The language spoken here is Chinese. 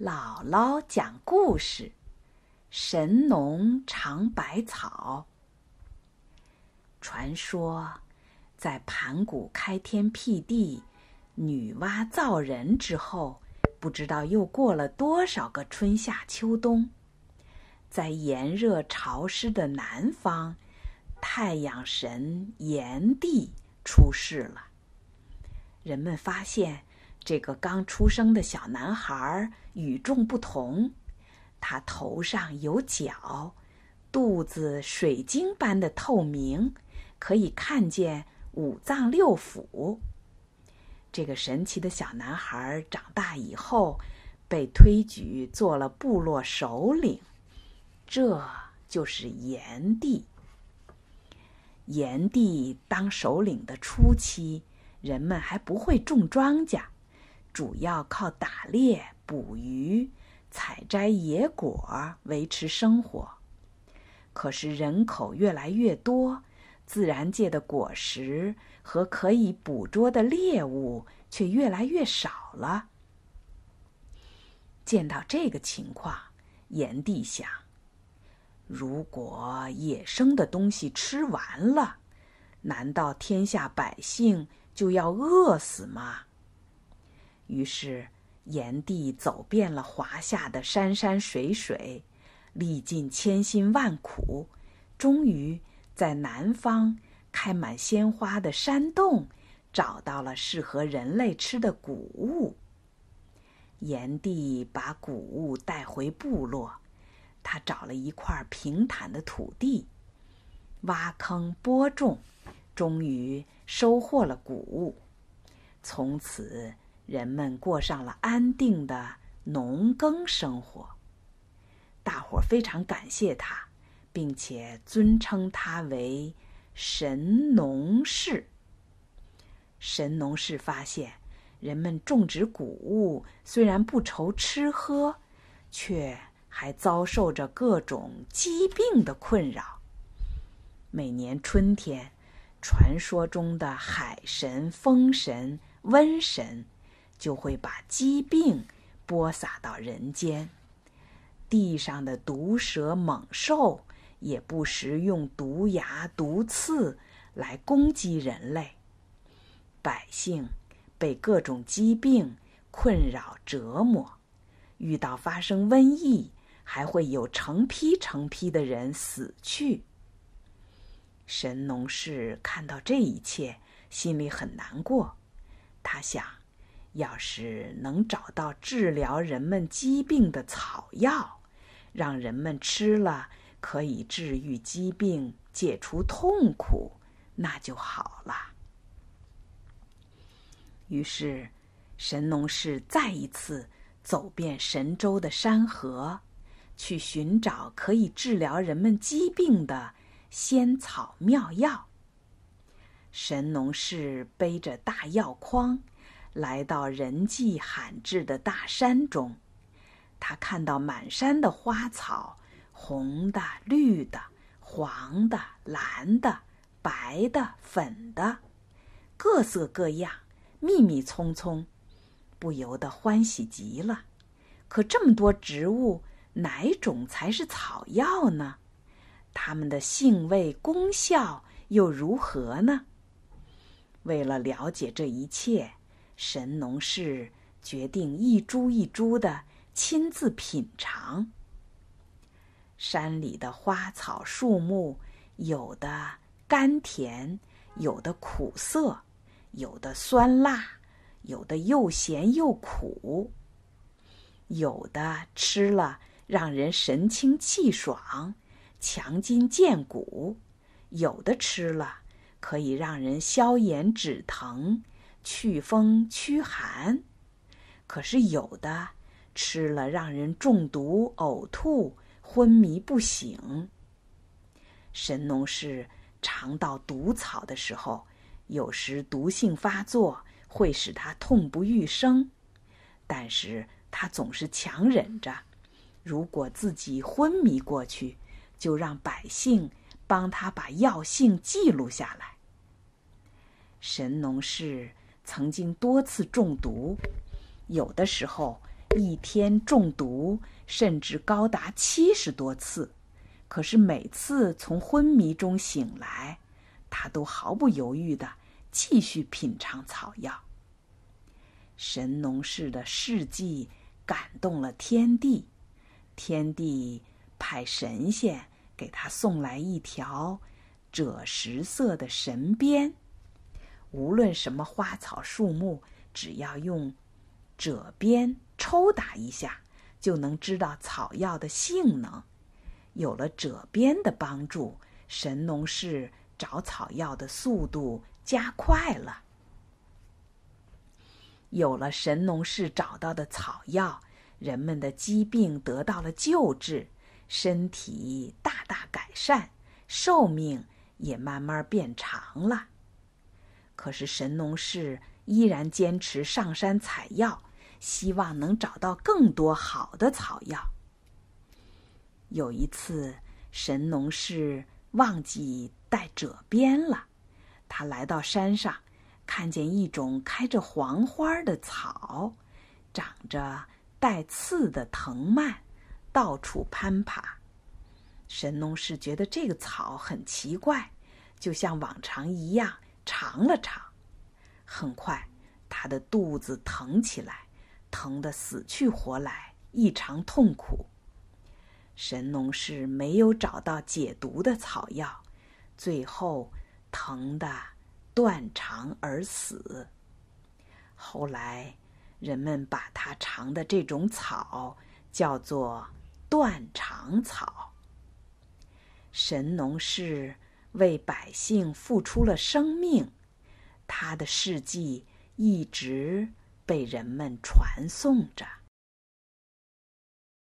姥姥讲故事：神农尝百草。传说，在盘古开天辟地、女娲造人之后，不知道又过了多少个春夏秋冬，在炎热潮湿的南方，太阳神炎帝出世了。人们发现。这个刚出生的小男孩与众不同，他头上有角，肚子水晶般的透明，可以看见五脏六腑。这个神奇的小男孩长大以后，被推举做了部落首领，这就是炎帝。炎帝当首领的初期，人们还不会种庄稼。主要靠打猎、捕鱼、采摘野果维持生活。可是人口越来越多，自然界的果实和可以捕捉的猎物却越来越少了。见到这个情况，炎帝想：如果野生的东西吃完了，难道天下百姓就要饿死吗？于是，炎帝走遍了华夏的山山水水，历尽千辛万苦，终于在南方开满鲜花的山洞找到了适合人类吃的谷物。炎帝把谷物带回部落，他找了一块平坦的土地，挖坑播种，终于收获了谷物。从此。人们过上了安定的农耕生活。大伙非常感谢他，并且尊称他为神农氏。神农氏发现，人们种植谷物虽然不愁吃喝，却还遭受着各种疾病的困扰。每年春天，传说中的海神、风神、瘟神。就会把疾病播撒到人间，地上的毒蛇猛兽也不时用毒牙毒刺来攻击人类。百姓被各种疾病困扰折磨，遇到发生瘟疫，还会有成批成批的人死去。神农氏看到这一切，心里很难过，他想。要是能找到治疗人们疾病的草药，让人们吃了可以治愈疾病、解除痛苦，那就好了。于是，神农氏再一次走遍神州的山河，去寻找可以治疗人们疾病的仙草妙药。神农氏背着大药筐。来到人迹罕至的大山中，他看到满山的花草，红的、绿的、黄的、蓝的、白的、粉的，各色各样，密密葱葱，不由得欢喜极了。可这么多植物，哪种才是草药呢？它们的性味、功效又如何呢？为了了解这一切。神农氏决定一株一株的亲自品尝。山里的花草树木，有的甘甜，有的苦涩，有的酸辣，有的又咸又苦。有的吃了让人神清气爽，强筋健骨；有的吃了可以让人消炎止疼。祛风驱寒，可是有的吃了让人中毒、呕吐、昏迷不醒。神农氏尝到毒草的时候，有时毒性发作，会使他痛不欲生，但是他总是强忍着。如果自己昏迷过去，就让百姓帮他把药性记录下来。神农氏。曾经多次中毒，有的时候一天中毒甚至高达七十多次，可是每次从昏迷中醒来，他都毫不犹豫的继续品尝草药。神农氏的事迹感动了天帝，天帝派神仙给他送来一条赭石色的神鞭，无论什么花草树木，只要用褶鞭。抽打一下，就能知道草药的性能。有了褶鞭的帮助，神农氏找草药的速度加快了。有了神农氏找到的草药，人们的疾病得到了救治，身体大大改善，寿命也慢慢变长了。可是神农氏依然坚持上山采药。希望能找到更多好的草药。有一次，神农氏忘记带褶鞭了，他来到山上，看见一种开着黄花的草，长着带刺的藤蔓，到处攀爬。神农氏觉得这个草很奇怪，就像往常一样尝了尝，很快他的肚子疼起来。疼得死去活来，异常痛苦。神农氏没有找到解毒的草药，最后疼得断肠而死。后来，人们把他尝的这种草叫做断肠草。神农氏为百姓付出了生命，他的事迹一直。被人们传颂着。